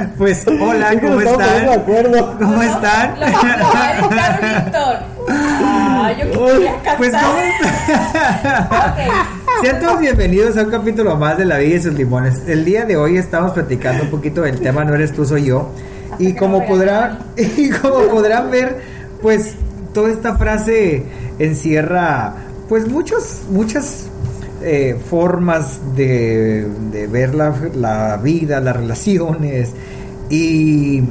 Pues hola, ¿cómo están? De acuerdo. ¿Cómo están? Lo, a Víctor. Ah, yo quería cantar. Pues Ok. Sean todos bienvenidos a un capítulo más de La Vida y sus Limones. El día de hoy estamos platicando un poquito del tema No eres tú, soy yo. Hasta Y como podrán, y como podrán ver, pues toda esta frase encierra pues muchos, muchas eh, formas de, de ver la, la vida, las relaciones y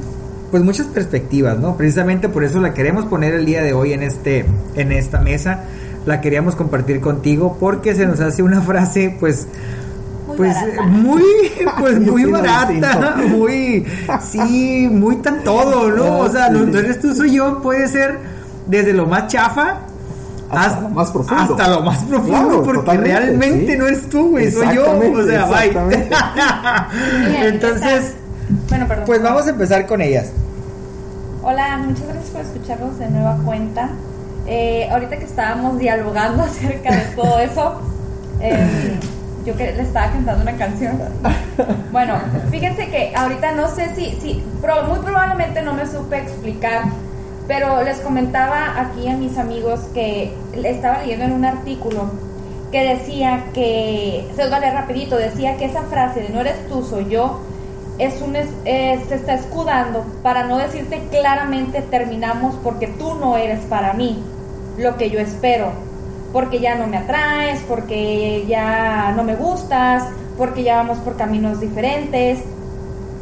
pues muchas perspectivas, ¿no? Precisamente por eso la queremos poner el día de hoy en este en esta mesa. La queríamos compartir contigo porque se nos hace una frase pues Muy pues barata. muy pues Yo muy opino barata, muy sí, muy tan todo, ¿no? O sea, no eres tú soy yo, puede ser desde lo más chafa Hasta lo más profundo. Hasta lo más profundo, Claro, porque realmente sí. no eres tú, güey, soy yo. O sea, bye. Entonces, Bueno, perdón. pues vamos a empezar con ellas. Hola, muchas gracias por escucharnos de nueva cuenta. Eh, ahorita que estábamos dialogando acerca de todo eso, eh, yo que le estaba cantando una canción. Bueno, fíjense que ahorita no sé si, si pro- muy probablemente no me supe explicar, pero les comentaba aquí a mis amigos que estaba leyendo en un artículo que decía que, se os va a leer rapidito, decía que esa frase de no eres tú, soy yo, es un es- se está escudando para no decirte claramente terminamos porque tú no eres para mí lo que yo espero, porque ya no me atraes, porque ya no me gustas, porque ya vamos por caminos diferentes,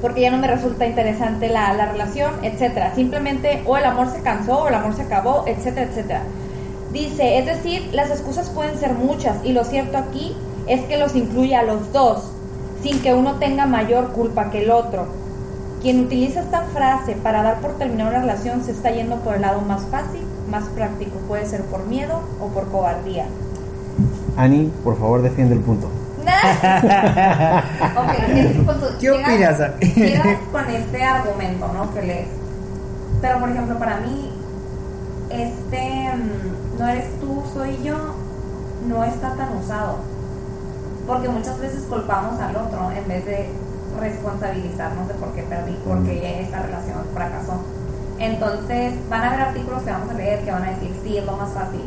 porque ya no me resulta interesante la, la relación, etcétera. Simplemente o el amor se cansó o el amor se acabó, etcétera, etcétera. Dice, es decir, las excusas pueden ser muchas y lo cierto aquí es que los incluye a los dos, sin que uno tenga mayor culpa que el otro. Quien utiliza esta frase para dar por terminar una relación se está yendo por el lado más fácil, más práctico. Puede ser por miedo o por cobardía. Ani, por favor, defiende el punto. Ok, es que cuando ¿Qué llegas- opinas? Llegas con este argumento, ¿no? Que lees. Pero, por ejemplo, para mí, este mm, no eres tú, soy yo, no está tan usado. Porque muchas veces culpamos al otro en vez de responsabilizarnos de por qué perdí, por qué esa relación fracasó. Entonces, van a haber artículos que vamos a leer que van a decir, sí, es lo más fácil.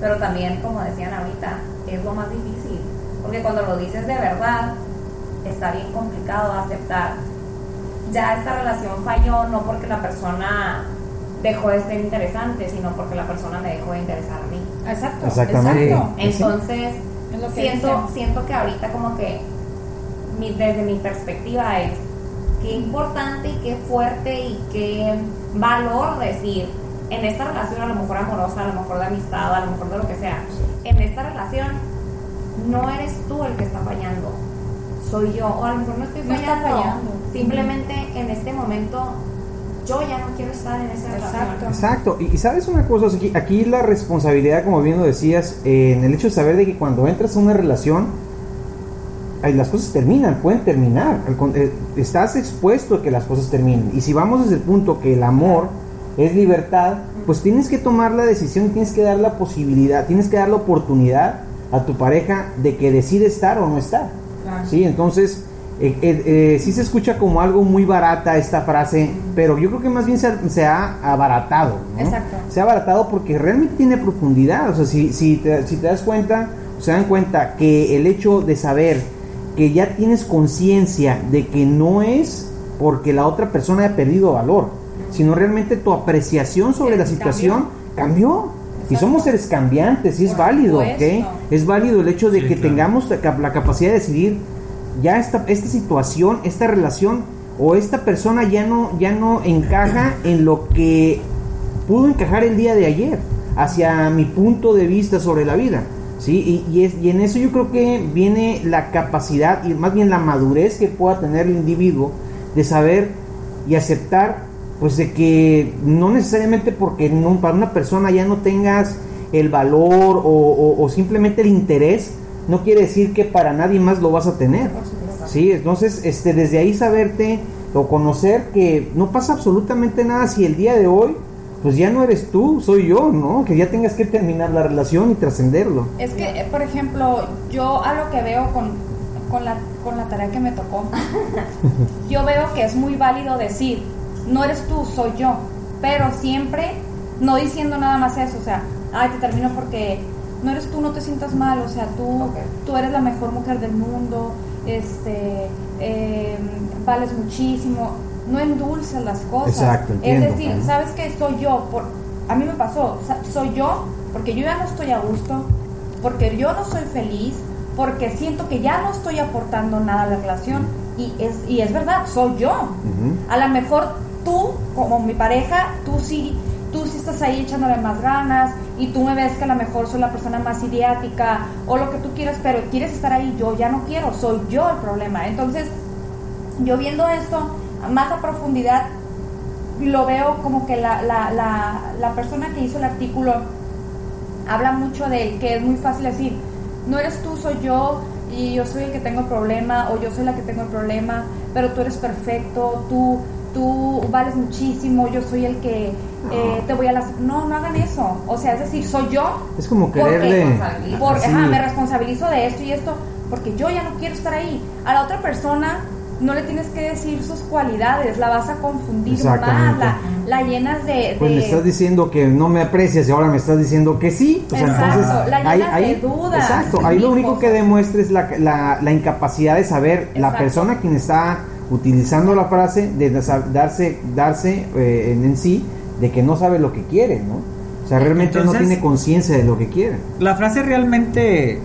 Pero también, como decían ahorita, es lo más difícil. Porque cuando lo dices de verdad, está bien complicado aceptar. Ya esta relación falló no porque la persona dejó de ser interesante, sino porque la persona me dejó de interesar a mí. Exacto. Exactamente. exacto. Entonces, Es que siento, siento que ahorita como que mi- desde mi perspectiva es qué importante y qué fuerte y qué valor decir en esta relación a lo mejor amorosa, a lo mejor de amistad, a lo mejor de lo que sea, en esta relación no eres tú el que está fallando, soy yo, o a lo mejor no estoy No fallando, simplemente en este momento yo ya no quiero estar en esa Exacto. relación. Exacto, y, y sabes una cosa, aquí, aquí la responsabilidad, como bien lo decías, eh, en el hecho de saber de que cuando entras a una relación, las cosas terminan, pueden terminar, eh, estás expuesto a que las cosas terminen. Y si vamos desde el punto que el amor es libertad, pues tienes que tomar la decisión, tienes que dar la posibilidad, tienes que dar la oportunidad a tu pareja de que decide estar o no estar. Sí, entonces eh, eh, eh, sí se escucha como algo muy barata esta frase, pero yo creo que más bien se, ha- se ha abaratado. ¿no? Exacto. Se ha abaratado porque realmente tiene profundidad. O sea, si, si, te, si te das cuenta, se dan cuenta que el hecho de saber que ya tienes conciencia de que no es porque la otra persona haya perdido valor, sino realmente tu apreciación sobre la situación cambió. Y somos seres cambiantes, y es Por válido. Es válido el hecho de Sí, que claro. tengamos la capacidad de decidir ya esta, esta situación, esta relación o esta persona ya no, ya no encaja en lo que pudo encajar el día de ayer, hacia mi punto de vista sobre la vida. ¿sí? Y, y es, y en eso yo creo que viene la capacidad y más bien la madurez que pueda tener el individuo de saber y aceptar pues de que no necesariamente porque no- para una persona ya no tengas el valor o, o- simplemente el interés, no quiere decir que para nadie más lo vas a tener. Sí, entonces este, desde ahí saberte o conocer que no pasa absolutamente nada si el día de hoy pues ya no eres tú, soy yo, ¿no? Que ya tengas que terminar la relación y trascenderlo. Es que, eh, por ejemplo, yo a lo que veo con, con la, con la tarea que me tocó, yo veo que es muy válido decir, no eres tú, soy yo, pero siempre no diciendo nada más eso, o sea, ay, te termino porque no eres tú, no te sientas mal, o sea, tú, tú eres la mejor mujer del mundo, este, eh, vales muchísimo, no endulces las cosas. Exacto, entiendo, es decir. ¿sabes qué? Soy yo, por, a mí me pasó, soy yo porque yo ya no estoy a gusto, porque yo no soy feliz, porque siento que ya no estoy aportando nada a la relación y es, y es verdad, soy yo. A lo mejor tú, como mi pareja, tú sí, tú sí estás ahí echándole más ganas y tú me ves que a lo mejor soy la persona más idiática o lo que tú quieras, pero quieres estar ahí, yo ya no quiero, soy yo el problema. Entonces, yo viendo esto más a profundidad, lo veo como que la, la, la, la persona que hizo el artículo habla mucho de que es muy fácil decir, no eres tú, soy yo, y yo soy el que tengo el problema, o yo soy la que tengo el problema, pero tú eres perfecto, tú, tú vales muchísimo, yo soy el que eh, te voy a las... No, no hagan eso. O sea, es decir, soy yo. Es como porque- quererle. por- así, ajá, me responsabilizo de esto y esto, porque yo ya no quiero estar ahí. A la otra persona no le tienes que decir sus cualidades, la vas a confundir más, la, la llenas de... Pues me estás diciendo que no me aprecias y ahora me estás diciendo que sí. Sea, Exacto, entonces, la llenas de dudas, Exacto, ahí lo único que demuestra es la, la- la incapacidad de saber la persona quien está utilizando la frase, de darse, darse eh, en, sí, de que no sabe lo que quiere, ¿no? O sea, realmente no tiene conciencia de lo que quiere. La frase realmente,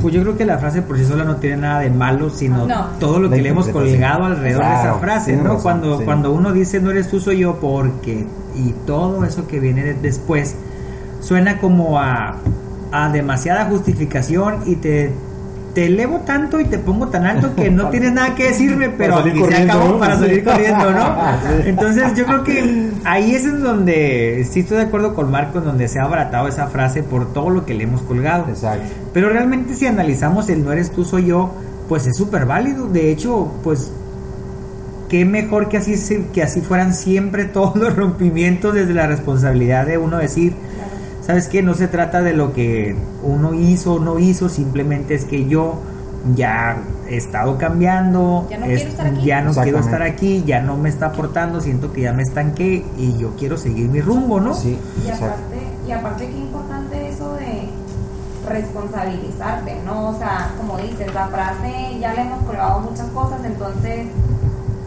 pues yo creo que la frase por sí sola no tiene nada de malo, sino No. todo lo La que le hemos colgado alrededor de esa frase, ¿no? razón, cuando, sí. cuando uno dice no eres tú, soy yo, porque, y todo eso que viene de- después, suena como a, a demasiada justificación y te, te elevo tanto y te pongo tan alto que no tienes nada que decirme, pero aquí se acabó para salir corriendo, ¿no? Entonces yo creo que ahí es en donde, sí estoy de acuerdo con Marco, en donde se ha abaratado esa frase por todo lo que le hemos colgado. Exacto. Pero realmente si analizamos el no eres tú, soy yo, pues es súper válido. De hecho, pues qué mejor que así, que así fueran siempre todos los rompimientos desde la responsabilidad de uno decir, ¿sabes qué? No se trata de lo que uno hizo o no hizo, simplemente es que yo ya he estado cambiando, Ya no es- quiero estar aquí. ya no quiero estar aquí, ya no me está aportando, siento que ya me estanqué y yo quiero seguir mi rumbo, ¿no? Sí, Y aparte, y aparte qué importante eso de responsabilizarte, ¿no? O sea, como dices, la frase ya le hemos colgado muchas cosas, entonces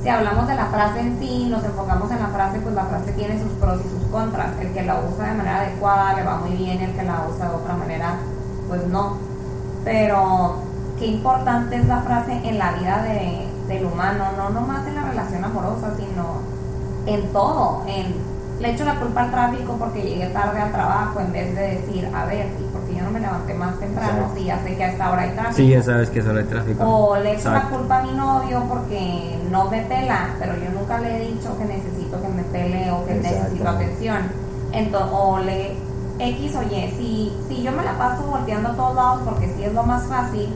si hablamos de la frase en sí, nos enfocamos en la frase, pues la frase tiene sus pros y sus contras. El que la usa de manera adecuada le va muy bien, el que la usa de otra manera, pues no. Pero qué importante es la frase en la vida de, del humano, no nomás en la relación amorosa, sino en todo, en le echo la culpa al tráfico porque llegué tarde al trabajo en vez de decir, a ver, ¿y por qué yo no me levanté más temprano Exacto. si ya sé que a esta hora hay tráfico? Sí, ya sabes que es hora de tráfico. O le echo la culpa a mi novio porque no me pela, pero yo nunca le he dicho que necesito que me pele o que Exacto. necesito atención. Entonces, o le X o Y, si, si yo me la paso volteando a todos lados porque sí es lo más fácil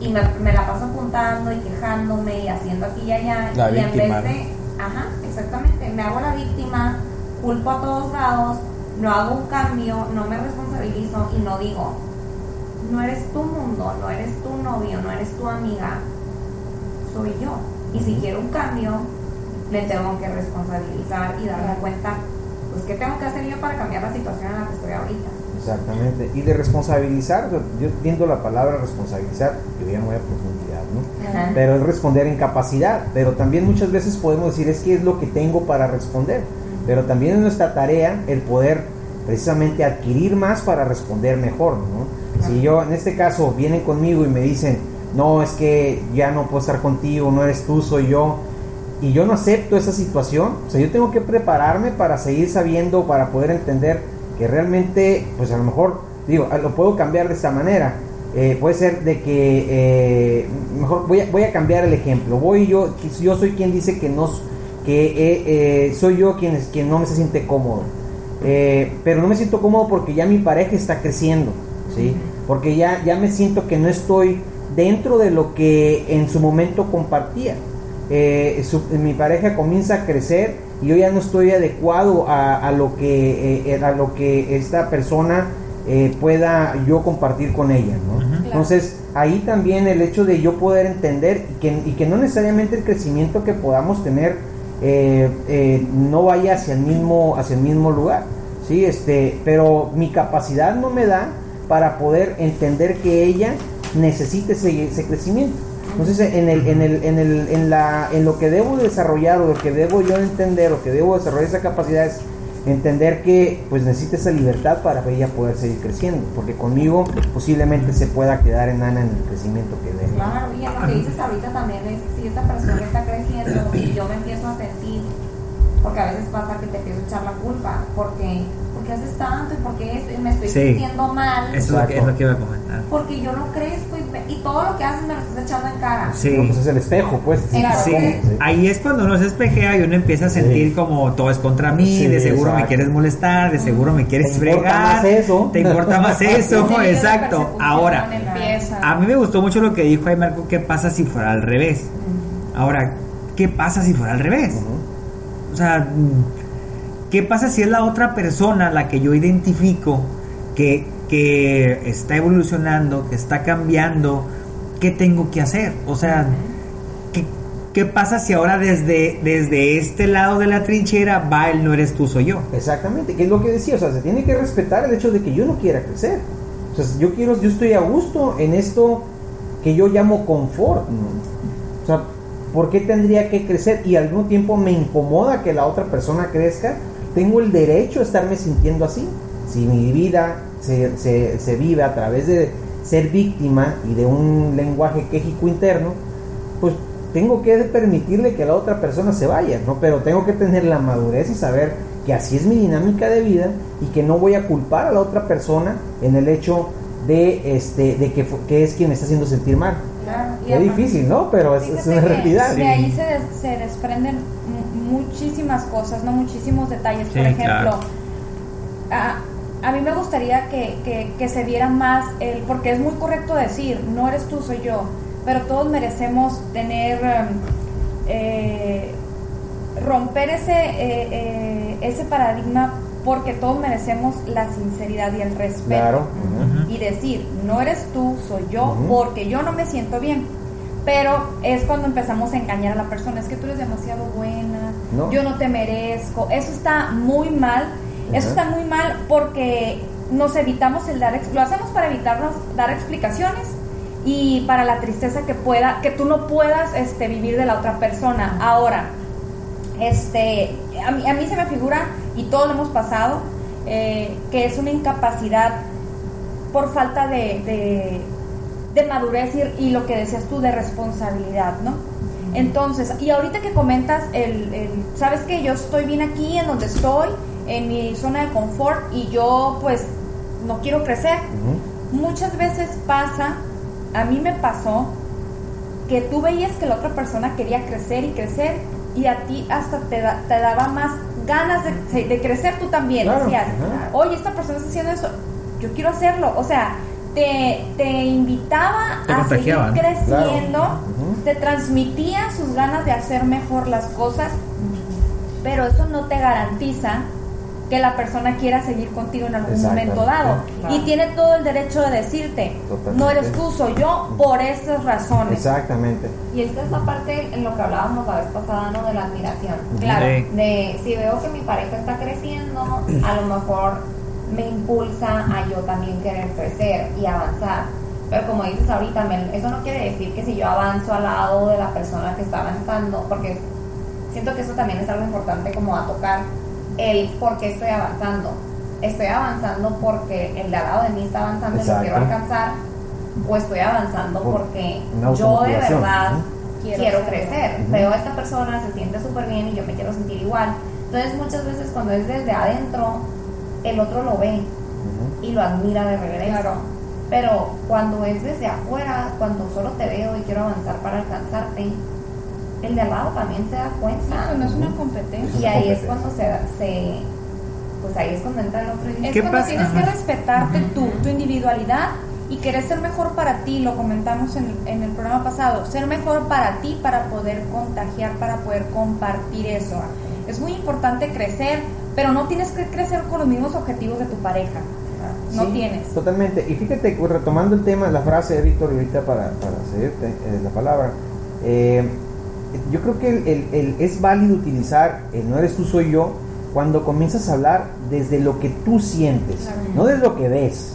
y me, me la paso apuntando y quejándome y haciendo aquí y allá La y en víctima, vez de, ajá, exactamente, me hago la víctima, culpo a todos lados, no hago un cambio, no me responsabilizo y no digo, no eres tu mundo, no eres tu novio, no eres tu amiga, soy yo. Y si quiero un cambio, le tengo que responsabilizar y darme cuenta, pues, ¿qué tengo que hacer yo para cambiar la situación en la que estoy ahorita? Exactamente. Y de responsabilizar, yo entiendo la palabra responsabilizar, yo ya no voy a profundidad, ¿no? Pero es responder en capacidad. Pero también muchas veces podemos decir, es que es lo que tengo para responder. Pero también es nuestra tarea el poder precisamente adquirir más para responder mejor, ¿no? Si yo, en este caso, vienen conmigo y me dicen, no, es que ya no puedo estar contigo, no eres tú, soy yo, y yo no acepto esa situación, o sea, yo tengo que prepararme para seguir sabiendo, para poder entender que realmente, pues a lo mejor, digo, lo puedo cambiar de esta manera. Eh, puede ser de que, eh, mejor voy a, voy a cambiar el ejemplo. Voy yo, yo soy quien dice que no, que eh, soy yo quien, quien no me se siente cómodo. Pero no me siento cómodo porque ya mi pareja está creciendo, ¿sí? Porque ya, ya me siento que no estoy dentro de lo que en su momento compartía. Mi pareja comienza a crecer yo ya no estoy adecuado a, a lo que eh, a lo que esta persona eh, pueda yo compartir con ella, ¿no? Entonces, ahí también el hecho de yo poder entender y que, y que no necesariamente el crecimiento que podamos tener eh, eh, no vaya hacia el mismo, hacia el mismo lugar, ¿sí? Este, pero mi capacidad no me da para poder entender que ella necesite ese, ese crecimiento. Entonces, en, el, en, el, en, el, en, la, en lo que debo desarrollar o lo que debo yo entender o que debo desarrollar esa capacidad es entender que pues necesita esa libertad para ella poder seguir creciendo, porque conmigo posiblemente se pueda quedar enana en el crecimiento que dé. Claro, y lo que dices ahorita también es si esta persona está creciendo y yo me empiezo a sentir, porque a veces pasa que te empiezo a echar la culpa, porque, porque haces tanto y porque esto, y me estoy Sí. sintiendo mal, Eso es lo, que, es Exacto. lo que iba a comentar. porque yo no crezco y, me- y todo lo que haces me lo estás echando en cara. Sí. No, pues es el espejo, pues. Claro. Sí, ahí es cuando uno se espejea y uno empieza a sentir Sí. como todo es contra mí, Sí, de seguro me quieres molestar, de seguro me quieres Te importa fregar. más eso. Te importa más eso, exacto. Ahora, a mí me gustó mucho lo que dijo ahí Marco, ¿qué pasa si fuera al revés? Ahora, ¿qué pasa si fuera al revés? O sea, ¿qué pasa si es la otra persona la que yo identifico que, que está evolucionando, que está cambiando? ¿Qué tengo que hacer? O sea, ¿qué, qué pasa si ahora desde, desde este lado de la trinchera va el no eres tú, soy yo? Exactamente, que es lo que decía, o sea, se tiene que respetar el hecho de que yo no quiera crecer. O sea, yo quiero, yo estoy a gusto en esto que yo llamo confort. O sea, ¿por qué tendría que crecer? Y al mismo tiempo me incomoda que la otra persona crezca. Tengo el derecho a estarme sintiendo así. Si mi vida se, se, se vive a través de ser víctima y de un lenguaje quejico interno, pues tengo que permitirle que la otra persona se vaya, ¿no? Pero tengo que tener la madurez y saber que así es mi dinámica de vida y que no voy a culpar a la otra persona en el hecho de este de que, que es quien me está haciendo sentir mal. Claro, y aparte- difícil, ¿no? Pero es, es una realidad. De ahí se, des- se desprenden mu- muchísimas cosas, no muchísimos detalles. Por ejemplo, claro. a, a mí me gustaría que, que- que se viera más el, porque es muy correcto decir, no eres tú, soy yo, pero todos merecemos tener, em, eh, romper ese, eh, eh, ese paradigma porque todos merecemos la sinceridad y el respeto. Claro. Y decir, no eres tú, soy yo, porque yo no me siento bien. Pero es cuando empezamos a engañar a la persona, es que tú eres demasiado buena, No. yo no te merezco. Eso está muy mal, eso está muy mal porque nos evitamos el dar, lo hacemos para evitarnos dar explicaciones y para la tristeza que pueda, que tú no puedas este, vivir de la otra persona. Ahora, este, a mí, a mí se me figura, y todos lo hemos pasado, eh, que es una incapacidad por falta de, de, de madurez y, y lo que decías tú de responsabilidad, ¿no? Entonces, y ahorita que comentas, el, el- sabes que yo estoy bien aquí, en donde estoy, en mi zona de confort, y yo pues no quiero crecer. Muchas veces pasa, a mí me pasó, que tú veías que la otra persona quería crecer y crecer y a ti hasta te, te daba más ganas de, de crecer tú también. Claro, Decías, ajá. oye, esta persona está haciendo eso, yo quiero hacerlo. O sea, te, te invitaba Te a seguir creciendo, Claro, te transmitía sus ganas de hacer mejor las cosas, pero eso no te garantiza que la persona quiera seguir contigo en algún momento dado. Claro. Y tiene todo el derecho de decirte, Totalmente. no eres tú, soy yo, por estas razones. Exactamente. Y esta es la parte en lo que hablábamos la vez pasada, ¿no? De la admiración. Claro. Sí. De si veo que mi pareja está creciendo, a lo mejor me impulsa a yo también querer crecer y avanzar. Pero como dices ahorita, Mel, eso no quiere decir que si yo avanzo al lado de la persona que está avanzando, porque siento que eso también es algo importante como a tocar, el por qué estoy avanzando. Estoy avanzando porque el de al lado de mí está avanzando y lo quiero alcanzar, o estoy avanzando Por porque yo de verdad. Quiero crecer. Veo a esta persona, se siente súper bien y yo me quiero sentir igual. Entonces muchas veces cuando es desde adentro, el otro lo ve y lo admira de regreso. Claro. Pero cuando es desde afuera, cuando solo te veo y quiero avanzar para alcanzarte, el de al lado también se da Sí, cuenta. no es una competencia. y ahí es cuando se, se pues ahí es cuando entra el otro Es ¿Qué cuando pasa? tienes que respetarte tú, tu individualidad y querer ser mejor para ti, lo comentamos en, en el programa pasado, ser mejor para ti para poder contagiar, para poder compartir eso. Es muy importante crecer, pero no tienes que crecer con los mismos objetivos de tu pareja. no Sí, tienes. Totalmente. Y fíjate, pues, retomando el tema, la frase de Víctor, ahorita para, para seguirte eh, la palabra, eh, yo creo que el- el- el- es válido utilizar el no eres tú, soy yo, cuando comienzas a hablar desde lo que tú sientes, no desde lo que ves.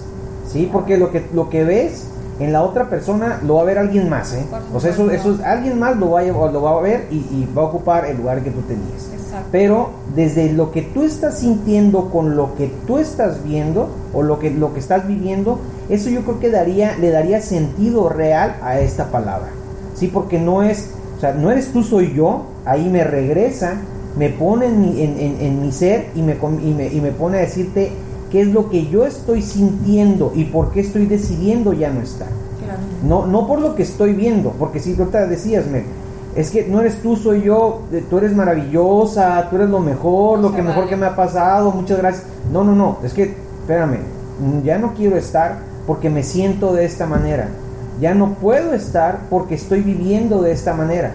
¿Sí? Porque lo que, lo que ves en la otra persona lo va a ver alguien más, ¿eh? O sea, eso, eso es- alguien más lo va a, lo va a ver y, y va a ocupar el lugar que tú tenías. Exacto. Pero desde lo que tú estás sintiendo con lo que tú estás viendo o lo que, lo que estás viviendo, eso yo creo que daría, le daría sentido real a esta palabra. Sí, porque no es, o sea, no eres tú, soy yo, ahí me regresa, me pone en mi, en, en- en mi ser y me, y, me, y me pone a decirte qué es lo que yo estoy sintiendo y por qué estoy decidiendo ya no estar. Claro. No, no por lo que estoy viendo, porque si ahorita decías, me, es que no eres tú, soy yo, tú eres maravillosa, tú eres lo mejor, lo Se que mejor que me ha pasado, muchas gracias. No, no, no, es que, espérame, ya no quiero estar porque me siento de esta manera. Ya no puedo estar porque estoy viviendo de esta manera.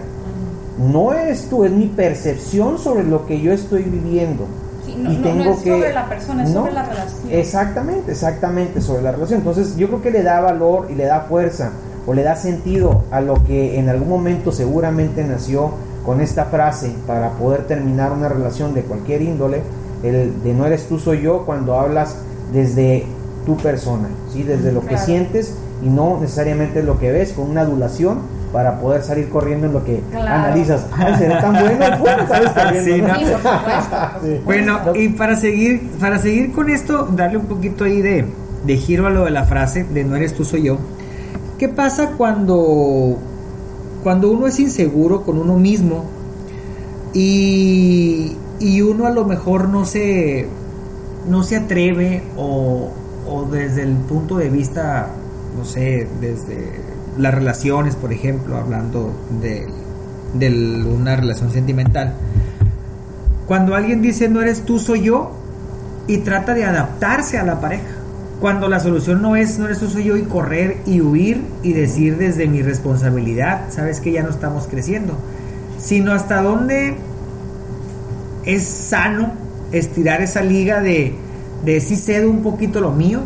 No eres tú, es mi percepción sobre lo que yo estoy viviendo. Sí, no, Y no- no tengo es que- sobre la persona, es no, sobre la relación. Exactamente, exactamente, sobre la relación. Entonces yo creo que le da valor y le da fuerza o le da sentido a lo que en algún momento seguramente nació con esta frase para poder terminar una relación de cualquier índole, el de no eres tú, soy yo, cuando hablas desde tu persona, ¿sí? desde lo que sientes y no necesariamente lo que ves con una adulación para poder salir corriendo en lo que Claro. analizas. Ay, será tan bueno, ¡pum! sales corriendo, Sí, ¿no? ¿no? Sí, por supuesto. por Sí. Bueno, y para seguir, para seguir con esto, darle un poquito ahí de, de giro a lo de la frase de no eres tú, soy yo. ¿Qué pasa cuando, cuando uno es inseguro con uno mismo y, y uno a lo mejor no se, no se atreve o, o desde el punto de vista, no sé, desde las relaciones, por ejemplo, hablando de, de una relación sentimental, cuando alguien dice no eres tú, soy yo, y trata de adaptarse a la pareja. Cuando la solución no es no eres tú, soy yo, y correr y huir y decir desde mi responsabilidad, sabes que ya no estamos creciendo, sino hasta dónde es sano estirar esa liga de, de si cedo un poquito lo mío,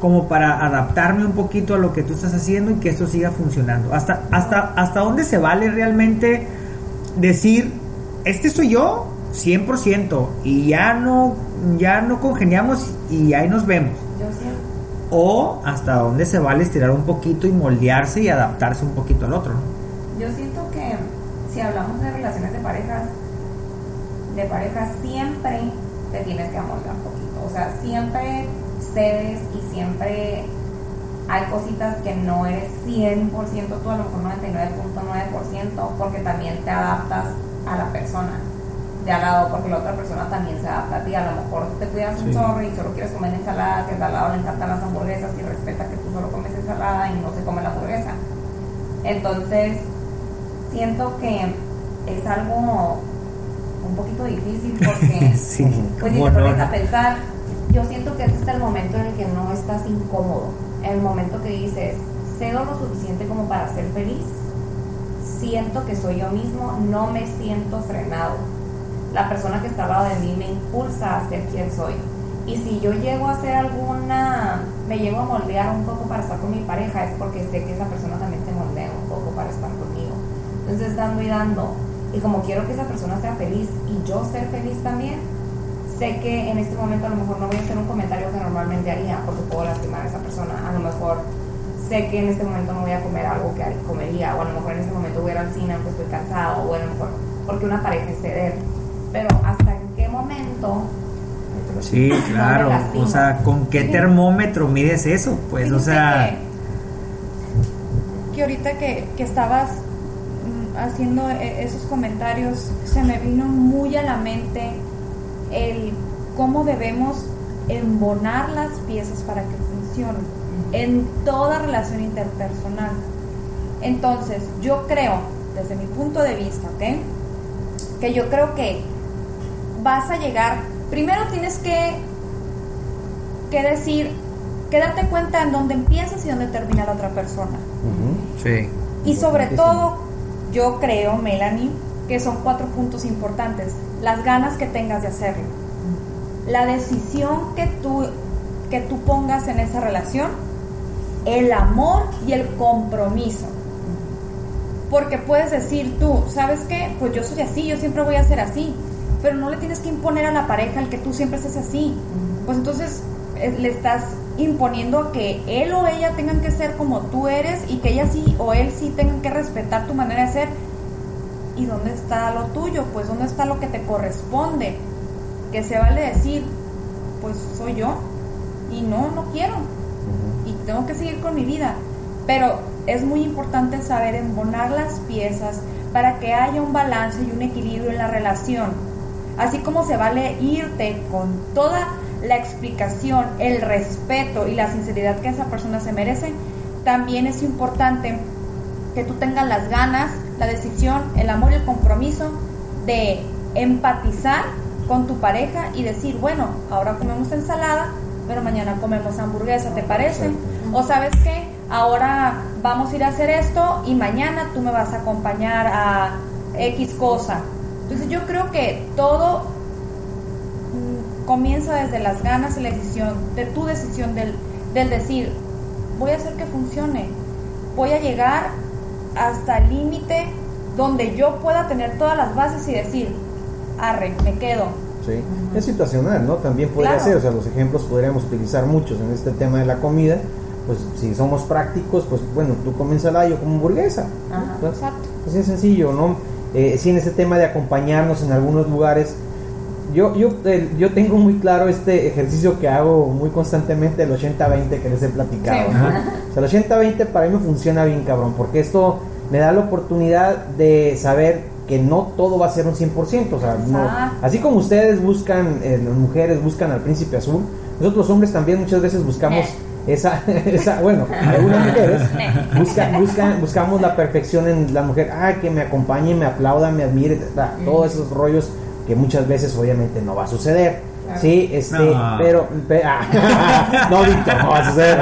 como para adaptarme un poquito a lo que tú estás haciendo y que esto siga funcionando. Hasta, hasta, hasta dónde se vale realmente decir, este soy yo, 100%, y ya no, ya no congeniamos y ahí nos vemos. Yo siento, O hasta dónde se vale estirar un poquito y moldearse y adaptarse un poquito al otro. ¿no? yo siento que si hablamos de relaciones de parejas, de parejas siempre te tienes que amoldar un poquito. O sea, siempre cedes y siempre hay cositas que no eres 100% tú, a lo mejor 99.9%, porque también te adaptas a la persona de al lado, porque la otra persona también se adapta a ti. A lo mejor te cuidas un Sí. chorro y solo quieres comer ensaladas, y al de al lado le encantan las hamburguesas y respeta que tú solo comes ensalada y no se come la hamburguesa. Entonces, siento que es algo un poquito difícil porque Sí, pues si te pones a pensar, yo siento que es el momento en el que no estás incómodo, el momento que dices, cedo lo suficiente como para ser feliz, siento que soy yo mismo, no me siento frenado. La persona que está al lado de mí me impulsa a ser quien soy. Y si yo llego a hacer alguna, me llego a moldear un poco para estar con mi pareja, es porque sé que esa persona también se moldea un poco para estar conmigo. Entonces dando y dando. Y como quiero que esa persona sea feliz y yo ser feliz también, sé que en este momento a lo mejor no voy a hacer un comentario que normalmente haría porque puedo lastimar a esa persona. A lo mejor sé que en este momento no voy a comer algo que comería, o a lo mejor en este momento voy a ir al cine aunque estoy cansado, o a lo mejor porque una pareja es ceder. Pero hasta en qué momento Sí, claro. O sea, ¿con qué termómetro mides eso? Pues, o sea, que, que ahorita que, que estabas mm, haciendo e- esos comentarios, se me vino muy a la mente el cómo debemos embonar las piezas para que funcionen en toda relación interpersonal. Entonces, yo creo, desde mi punto de vista, ¿ok? Que yo creo que vas a llegar, primero tienes que, que decir, que darte cuenta en dónde empiezas y dónde termina la otra persona. Sí. Y sobre todo, yo creo, Melanie, que son cuatro puntos importantes. Las ganas que tengas de hacerlo. La decisión que tú, que tú pongas en esa relación el amor y el compromiso. Porque puedes decir tú, ¿sabes qué? Pues yo soy así, yo siempre voy a ser así. Pero no le tienes que imponer a la pareja el que tú siempre seas así. Pues entonces eh, le estás imponiendo que él o ella tengan que ser como tú eres y que ella sí o él sí tengan que respetar tu manera de ser. ¿Y dónde está lo tuyo? Pues dónde está lo que te corresponde. Que se vale decir, pues soy yo y no, no quiero. Y tengo que seguir con mi vida. Pero es muy importante saber embonar las piezas para que haya un balance y un equilibrio en la relación. Así como se vale irte con toda la explicación, el respeto y la sinceridad que esa persona se merece, también es importante que tú tengas las ganas, la decisión, el amor y el compromiso de empatizar con tu pareja y decir, bueno, ahora comemos ensalada, pero mañana comemos hamburguesa, ¿te parece? O sabes qué, ahora vamos a ir a hacer esto y mañana tú me vas a acompañar a X cosa. Entonces yo creo que todo mm, comienza desde las ganas y la decisión, de tu decisión del, del decir, voy a hacer que funcione, voy a llegar hasta el límite donde yo pueda tener todas las bases y decir, arre, me quedo. Sí, es situacional, ¿no? También puede Claro. ser, o sea, los ejemplos podríamos utilizar muchos en este tema de la comida. Pues si somos prácticos, pues bueno, tú comes ensalada, yo como hamburguesa. Ajá. Exacto. Así de sencillo, ¿no? Eh, sí, en ese tema de acompañarnos en algunos lugares. Yo, yo, eh, yo tengo muy claro este ejercicio que hago muy constantemente, el 80-20 que les he platicado. Sí. ¿no? O sea, el 80-20 para mí me funciona bien, cabrón, porque esto me da la oportunidad de saber que no todo va a ser un 100%. O sea, no- así como ustedes buscan, eh, las mujeres buscan al príncipe azul, nosotros los hombres también muchas veces buscamos esa, esa, bueno, algunas mujeres buscan, buscan, buscamos la perfección en la mujer, ah, que me acompañe, me aplauda, me admire, ta, todos esos rollos que muchas veces obviamente no va a suceder. Sí, este, No. pero, pe- ah, no, Víctor, no va a suceder.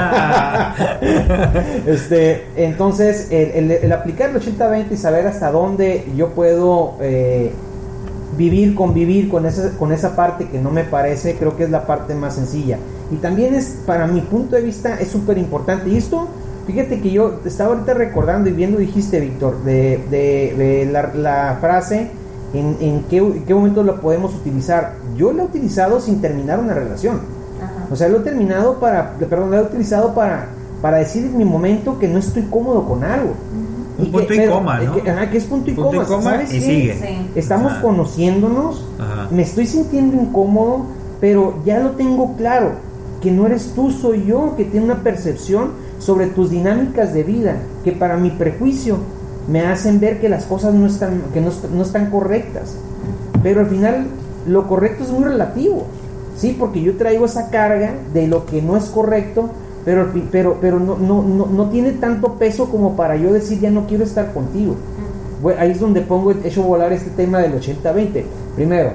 este, entonces, el, el- el aplicar el 80-20 y saber hasta dónde yo puedo eh, vivir, convivir con esa, con esa parte que no me parece, creo que es la parte más sencilla. Y también es, para mi punto de vista, es súper importante. Y esto, fíjate que yo estaba ahorita recordando y viendo, dijiste, Víctor, de, de- de la, la frase, en, en qué, en qué momento la podemos utilizar. Yo la he utilizado sin terminar una relación. Ajá. O sea, lo he terminado para, perdón, lo he utilizado para, para decir en mi momento que no estoy cómodo con algo. Un que- punto y pero- coma, ¿no? que- ajá, que es punto y Punto y coma. coma ¿sabes y qué? sigue. Sí. Estamos Ajá. conociéndonos, Ajá. me estoy sintiendo incómodo, pero ya lo tengo claro, que no eres tú, soy yo, que tiene una percepción sobre tus dinámicas de vida, que para mi prejuicio me hacen ver que las cosas no están, que no, no están correctas. Pero al final lo correcto es muy relativo, ¿sí? Porque yo traigo esa carga de lo que no es correcto, pero, pero, pero no, no, no, no tiene tanto peso como para yo decir ya no quiero estar contigo. Ahí es donde pongo, hecho volar este tema del 80-20. Primero,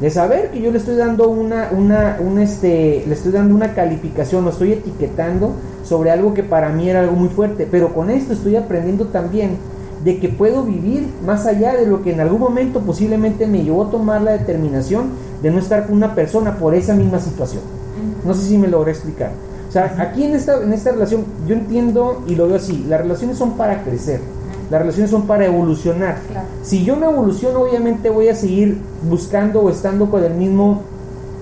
de saber que yo le estoy dando una, una, un este, le estoy dando una calificación, lo estoy etiquetando sobre algo que para mí era algo muy fuerte, pero con esto estoy aprendiendo también de que puedo vivir más allá de lo que en algún momento posiblemente me llevó a tomar la determinación de no estar con una persona por esa misma situación. No sé si me logré explicar. O sea, aquí en esta, en esta relación yo entiendo y lo veo así, las relaciones son para crecer, las relaciones son para evolucionar. Claro. Si yo no evoluciono, obviamente voy a seguir buscando o estando con el mismo,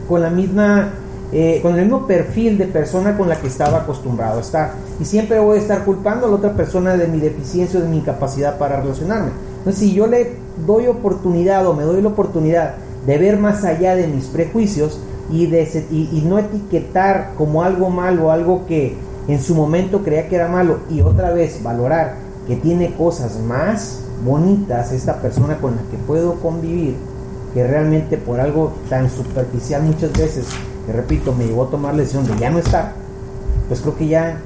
con la misma, eh, con el mismo perfil de persona con la que estaba acostumbrado a estar. Y siempre voy a estar culpando a la otra persona de mi deficiencia o de mi incapacidad para relacionarme. Entonces, si yo le doy oportunidad o me doy la oportunidad de ver más allá de mis prejuicios y, de y, y no etiquetar como algo malo, algo que en su momento creía que era malo, y otra vez valorar que tiene cosas más bonitas esta persona con la que puedo convivir, que realmente por algo tan superficial muchas veces, que repito, me llevó a tomar la decisión de ya no estar, pues creo que ya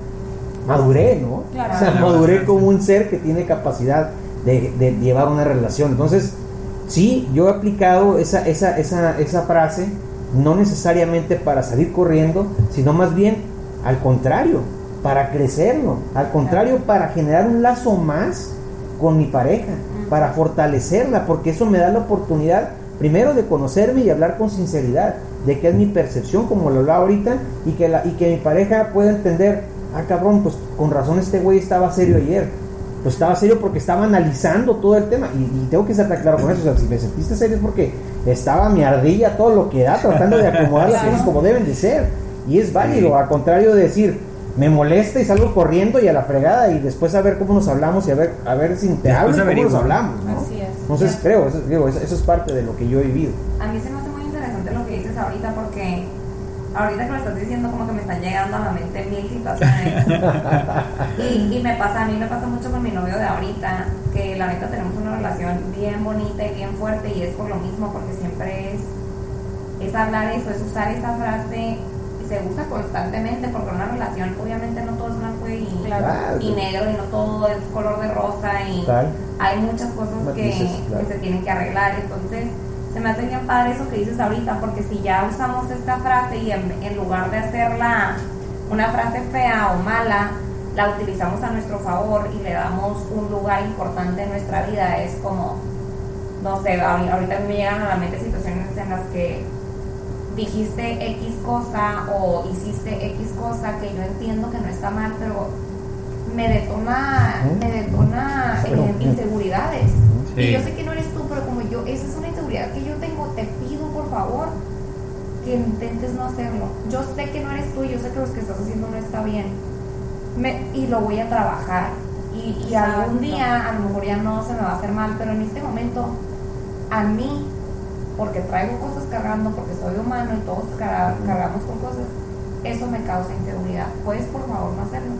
maduré, ¿no? Claro. O sea, maduré como un ser que tiene capacidad de, de llevar una relación. Entonces, sí, yo he aplicado esa, esa, esa, esa frase, no necesariamente para salir corriendo, sino más bien al contrario, para crecerlo, al contrario, para generar un lazo más con mi pareja, para fortalecerla, porque eso me da la oportunidad primero de conocerme y hablar con sinceridad, de que es mi percepción, como lo hablaba ahorita, y que, la, y que mi pareja pueda entender, ah cabrón, pues con razón este güey estaba serio ayer. Pues estaba serio porque estaba analizando todo el tema. Y, y tengo que estar claro con eso. O sea, si me sentiste serio es porque estaba mi ardilla todo lo que da, tratando de acomodar las cosas como deben de ser. Y es válido, a contrario de decir, me molesta y salgo corriendo y a la fregada y después a ver cómo nos hablamos y a ver, a ver si te hablo y cómo nos hablamos. ¿no? Así es. Entonces creo, eso, digo, eso, eso es parte de lo que yo he vivido. A mí se me hace dices ahorita porque ahorita que lo estás diciendo como que me están llegando a la mente mil situaciones. y, y me pasa, a mí me pasa mucho con mi novio de ahorita, que la neta tenemos una relación bien bonita y bien fuerte y es por lo mismo, porque siempre es, es hablar eso, es usar esa frase y se usa constantemente porque una relación obviamente no todo es blanco y, Claro. y negro y no todo es color de rosa y Tal. hay muchas cosas que, Matices, claro. que se tienen que arreglar. Entonces, se me hace bien padre eso que dices ahorita, porque si ya usamos esta frase y en, en lugar de hacerla una frase fea o mala, la utilizamos a nuestro favor y le damos un lugar importante en nuestra vida, es como, no sé, ahori- ahorita me llegan a la mente situaciones en las que dijiste X cosa o hiciste X cosa que yo entiendo que no está mal, pero me detona, me detona eh, inseguridades. Sí. Y yo sé que no eres tú, pero como yo, esa es una inseguridad que yo tengo, te pido por favor que intentes no hacerlo. Yo sé que no eres tú, yo sé que lo que estás haciendo no está bien. Me- y lo voy a trabajar. Y, y algún día a lo mejor ya no se me va a hacer mal, pero en este momento, a mí, porque traigo cosas cargando, porque soy humano y todos carga- cargamos con cosas, eso me causa inseguridad. ¿Puedes por favor no hacerlo?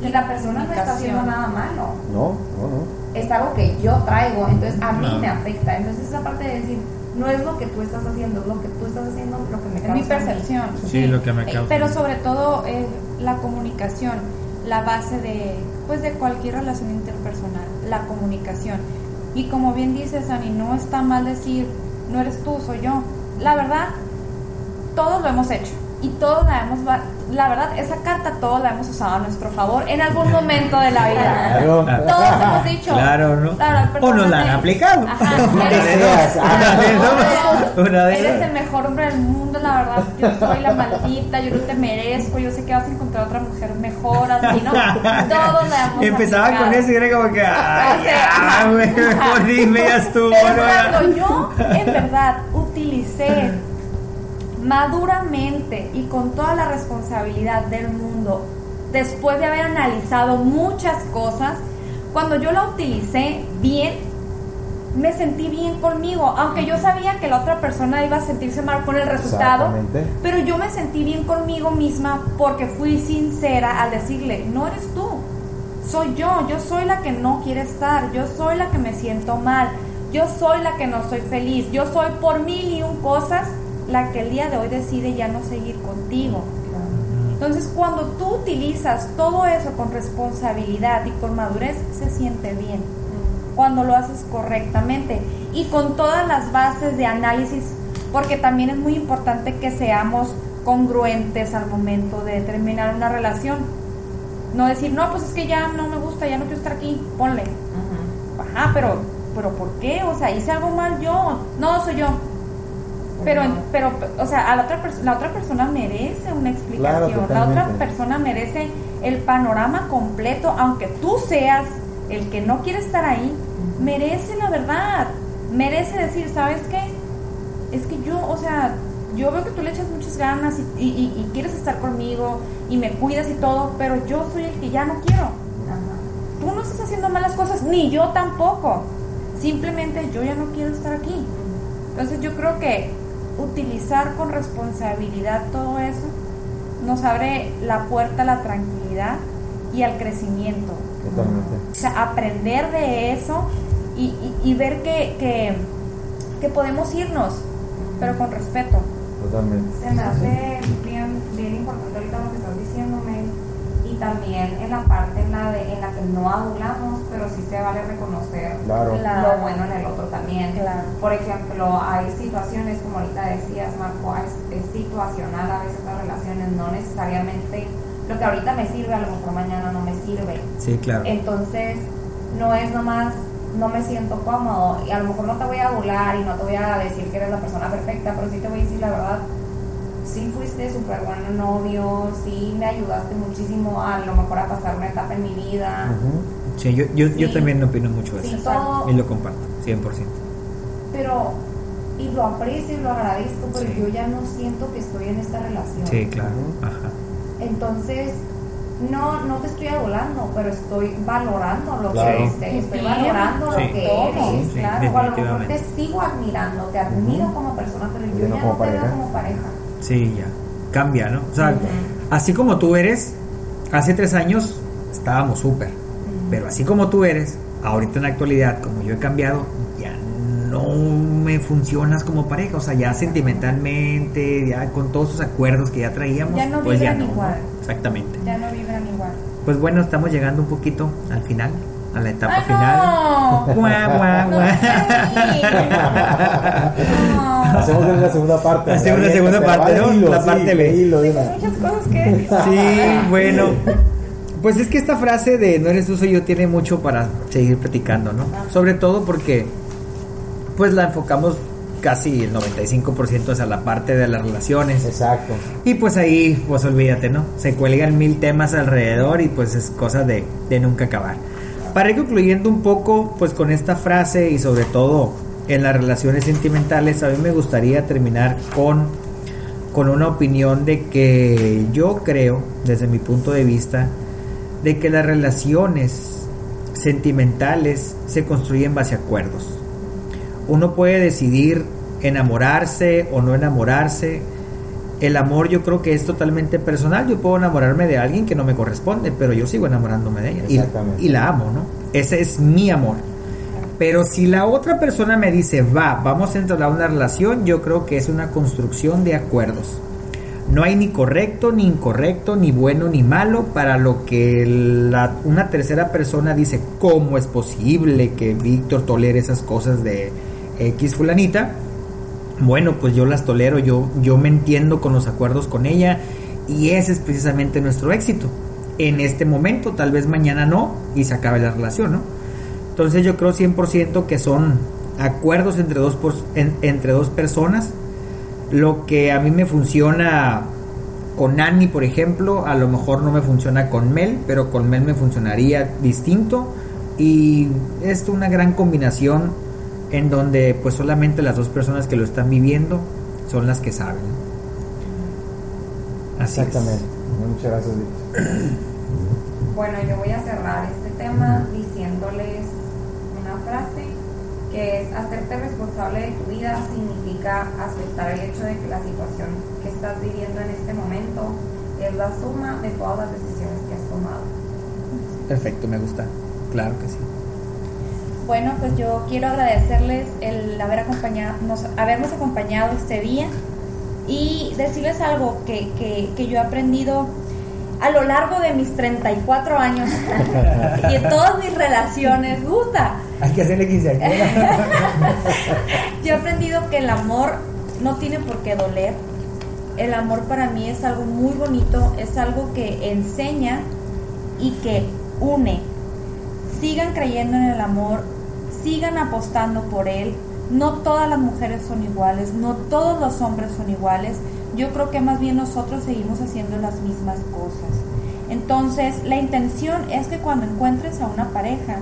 Y la persona no está haciendo nada malo No, no, no. Es algo que yo traigo, entonces a mí No. me afecta. Entonces esa parte de decir, no es lo que tú estás haciendo, es lo que tú estás haciendo lo que me Es causa. mi a mí. percepción. Sí, lo que me Eh, causa. Pero sobre todo eh, la comunicación, la base de, pues, de cualquier relación interpersonal, la comunicación. Y como bien dices, Ani, no está mal decir, no eres tú, soy yo. La verdad, todos lo hemos hecho. Y todos la hemos, la verdad, esa carta todos la hemos usado a nuestro favor en algún momento de la vida. Claro. Todos hemos dicho. Claro, ¿no? La verdad, O nos la han aplicado. Ajá, Una de eres- dos. Una de Eres el mejor hombre del mundo, la verdad. Yo soy la maldita, yo no te merezco. Yo sé que vas a encontrar otra mujer mejor, así, ¿no? Todos la hemos Empezaba con eso y era como que, ay, ya, dime, ya estuvo. Pero ¿no? cuando yo, en verdad, utilicé maduramente y con toda la responsabilidad del mundo, después de haber analizado muchas cosas, cuando yo la utilicé bien, me sentí bien conmigo, aunque yo sabía que la otra persona iba a sentirse mal con el resultado, pero yo me sentí bien conmigo misma porque fui sincera al decirle, no eres tú, soy yo, yo soy la que no quiere estar, yo soy la que me siento mal, yo soy la que no soy feliz, yo soy por mil y un cosas la que el día de hoy decide ya no seguir contigo. Entonces, cuando tú utilizas todo eso con responsabilidad y con madurez, se siente bien. Cuando lo haces correctamente y con todas las bases de análisis, porque también es muy importante que seamos congruentes al momento de terminar una relación. No decir, no, pues es que ya no me gusta, ya no quiero estar aquí, ponle. Ajá, pero, pero ¿por qué? O sea, hice algo mal yo. No, soy yo. Pero, pero, o sea, a la otra, la otra persona merece una explicación. la otra persona merece el panorama completo, aunque tú seas el que no quiere estar ahí, merece la verdad. Merece decir, ¿sabes qué? Es que yo, o sea, yo veo que tú le echas muchas ganas y, y- y- y quieres estar conmigo y me cuidas y todo, pero yo soy el que ya no quiero Ajá. tú no estás haciendo malas cosas, ni yo tampoco. Simplemente yo ya no quiero estar aquí. Entonces yo creo que utilizar con responsabilidad todo eso nos abre la puerta a la tranquilidad y al crecimiento. Totalmente. O sea, aprender de eso y, y- y ver que, que, que podemos irnos, pero con respeto. Totalmente. Se me hace bien, bien importante ahorita lo que estás diciéndome también en la parte en la, de, en la que no adulamos, pero sí se vale reconocer Claro. Lo bueno en el otro también. Claro. Por ejemplo, hay situaciones, como ahorita decías, Marco, es, es situacional a veces las relaciones, no necesariamente lo que ahorita me sirve, a lo mejor mañana no me sirve. Sí, claro. Entonces, no es nomás no me siento cómodo y a lo mejor no te voy a adular y no te voy a decir que eres la persona perfecta, pero sí te voy a decir la verdad, sí fuiste súper buen novio, sí me ayudaste muchísimo a, lo mejor a pasar una etapa en mi vida. Sí, yo, yo, yo también opino mucho de Sí, eso. todo, Y lo comparto, 100%. pero y lo aprecio y lo agradezco, pero Sí. yo ya no siento que estoy en esta relación. Sí, claro. Ajá. Entonces, no, no te estoy adulando, pero estoy valorando lo Claro. que eres, estoy Sí. valorando Sí. lo que eres, Sí, claro. O a lo mejor te sigo admirando, te admiro como persona, pero yo no ya no te veo pareja. como pareja. Sí, ya. Cambia, ¿no? O sea, así como tú eres, hace tres años estábamos súper. Pero así como tú eres, ahorita en la actualidad, como yo he cambiado, ya no me funcionas como pareja. O sea, ya sentimentalmente, ya con todos esos acuerdos que ya traíamos, Ya no pues ya vibran no. igual. Exactamente. Ya no vibran igual. Pues bueno, estamos llegando un poquito al final, a la etapa ¡Ay, final. no! Guau, guau, No, guau. no. Hacemos la segunda parte. Hacemos la segunda parte, ¿no? hilo, La sí, parte B. hilo una. muchas cosas que Sí, bueno. Pues es que esta frase de no eres tú, soy yo tiene mucho para seguir platicando, ¿no? Sobre todo porque pues la enfocamos casi el 95% hacia la parte de las relaciones. Exacto. Y pues ahí, pues olvídate, ¿no? Se cuelgan mil temas alrededor y pues es cosa de, de nunca acabar. Para ir concluyendo un poco, pues con esta frase y sobre todo en las relaciones sentimentales, a mí me gustaría terminar con, con una opinión de que yo creo, desde mi punto de vista, de que las relaciones sentimentales se construyen base a acuerdos. Uno puede decidir enamorarse o no enamorarse. El amor yo creo que es totalmente personal. Yo puedo enamorarme de alguien que no me corresponde, pero yo sigo enamorándome de ella. Y- Exactamente. Y, la amo, ¿no? Ese es mi amor. Pero si la otra persona me dice, va, vamos a entrar a una relación, yo creo que es una construcción de acuerdos. No hay ni correcto, ni incorrecto, ni bueno, ni malo para lo que la- una tercera persona dice, ¿cómo es posible que Víctor tolere esas cosas de X fulanita? Bueno, pues yo las tolero, yo, yo me entiendo con los acuerdos con ella y ese es precisamente nuestro éxito. En este momento, tal vez mañana no y se acabe la relación, ¿no? Entonces yo creo 100% que son acuerdos entre dos, por- en- entre dos personas. Lo que a mí me funciona con Annie, por ejemplo, a lo mejor no me funciona con Mel, pero con Mel me funcionaría distinto. Y es una gran combinación en donde pues solamente las dos personas que lo están viviendo son las que saben. Así es. Exactamente. Muchas gracias. Bueno, yo voy a cerrar este tema diciéndoles una frase que es hacerte responsable de tu vida significa aceptar el hecho de que la situación que estás viviendo en este momento es la suma de todas las decisiones que has tomado. Perfecto, me gusta. Claro que sí. Bueno, pues yo quiero agradecerles el haber acompañado, nos- habernos acompañado este día y decirles algo que, que, que yo he aprendido a lo largo de mis 34 años y en todas mis relaciones. Gusta. Hay que hacerle quinceañera. Yo he aprendido que el amor no tiene por qué doler. El amor para mí es algo muy bonito, es algo que enseña y que une. Sigan creyendo en el amor, sigan apostando por él. No todas las mujeres son iguales, no todos los hombres son iguales. Yo creo que más bien nosotros seguimos haciendo las mismas cosas. Entonces, la intención es que cuando encuentres a una pareja,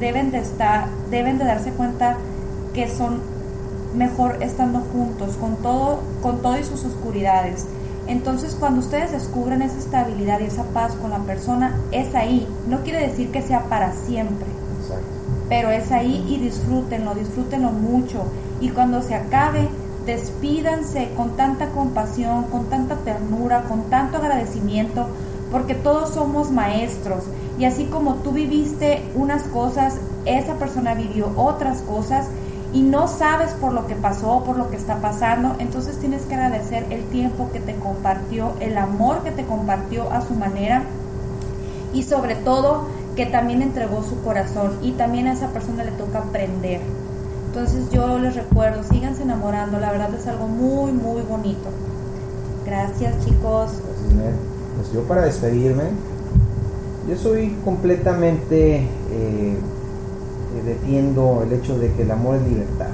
deben de estar, deben de darse cuenta que son mejor estando juntos, con todo, con todo y sus oscuridades. Entonces, cuando ustedes descubren esa estabilidad y esa paz con la persona, es ahí. No quiere decir que sea para siempre, Exacto. pero es ahí y disfrútenlo, disfrútenlo mucho. Y cuando se acabe, despídanse con tanta compasión, con tanta ternura, con tanto agradecimiento, porque todos somos maestros. Y así como tú viviste unas cosas, esa persona vivió otras cosas y no sabes por lo que pasó, por lo que está pasando, entonces tienes que agradecer el tiempo que te compartió, el amor que te compartió a su manera y sobre todo que también entregó su corazón y también a esa persona le toca aprender. Entonces yo les recuerdo, síganse enamorando, la verdad es algo muy, muy bonito. Gracias chicos. Gracias, Ned. Pues yo para despedirme, yo soy completamente eh, eh, defiendo el hecho de que el amor es libertad.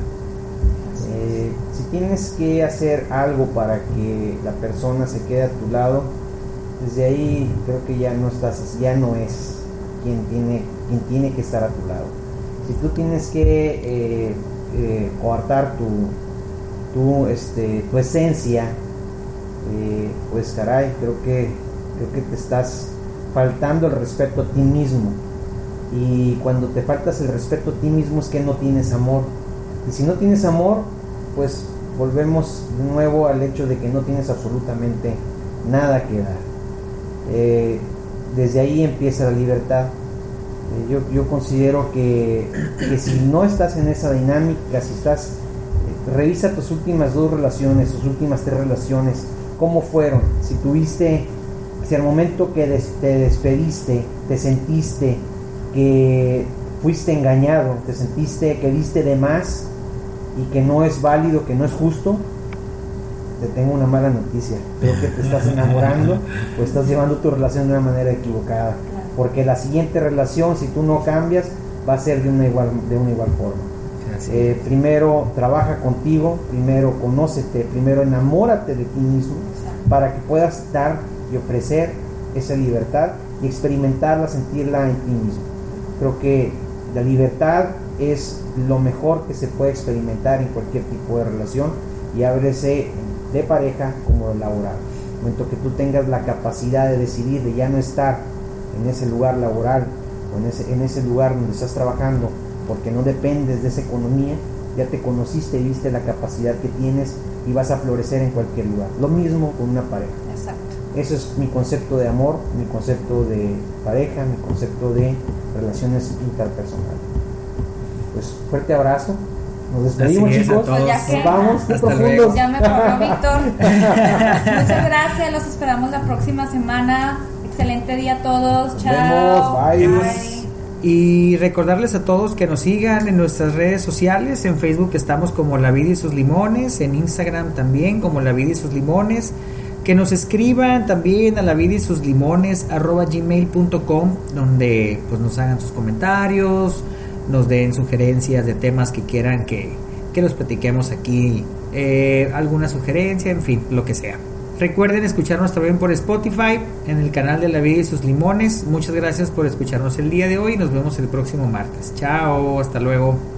Eh, si tienes que hacer algo para que la persona se quede a tu lado, desde ahí creo que ya no estás, ya no es quien tiene, quien tiene que estar a tu lado. Si tú tienes que eh, eh, coartar tu, tu, este, tu esencia, pues caray, creo que, creo que te estás faltando el respeto a ti mismo. Y cuando te faltas el respeto a ti mismo es que no tienes amor. Y si no tienes amor, pues volvemos de nuevo al hecho de que no tienes absolutamente nada que dar. Eh, desde ahí empieza la libertad. Eh, yo, yo, considero que, que, si no estás en esa dinámica, si estás, eh, revisa tus últimas dos relaciones, tus últimas tres relaciones, cómo fueron, si tuviste, si al momento que des, te despediste, te sentiste que fuiste engañado, te sentiste que diste de más y que no es válido, que no es justo, te tengo una mala noticia. Creo que te estás enamorando o estás llevando tu relación de una manera equivocada. Porque la siguiente relación, si tú no cambias, va a ser de una igual, de una igual forma. Eh, primero trabaja contigo, primero conócete, primero enamórate de ti mismo para que puedas dar y ofrecer esa libertad y experimentarla, sentirla en ti mismo. Creo que la libertad es lo mejor que se puede experimentar en cualquier tipo de relación y ábrese de pareja como de laboral. En el momento que tú tengas la capacidad de decidir de ya no estar en ese lugar laboral o en ese, en ese lugar donde estás trabajando porque no dependes de esa economía, ya te conociste y viste la capacidad que tienes y vas a florecer en cualquier lugar. Lo mismo con una pareja. Eso es mi concepto de amor, mi concepto de pareja, mi concepto de relaciones interpersonales. Pues fuerte abrazo. Nos despedimos, Así es, a chicos. que- Nos vamos, Hasta profundos. luego. Ya me Víctor. Muchas gracias, los esperamos la próxima semana. Excelente día a todos. Nos Chao. vemos, bye. Y recordarles a todos que nos sigan en nuestras redes sociales. En Facebook estamos como La Vida y sus Limones. En Instagram también como La Vida y sus Limones. Que nos escriban también a la vida y sus limones arroba gmail.com donde pues nos hagan sus comentarios, nos den sugerencias de temas que quieran que, que los platiquemos aquí, eh, alguna sugerencia, en fin, lo que sea. Recuerden escucharnos también por Spotify en el canal de La Vida y sus Limones. Muchas gracias por escucharnos el día de hoy. Nos vemos el próximo martes. Chao, hasta luego.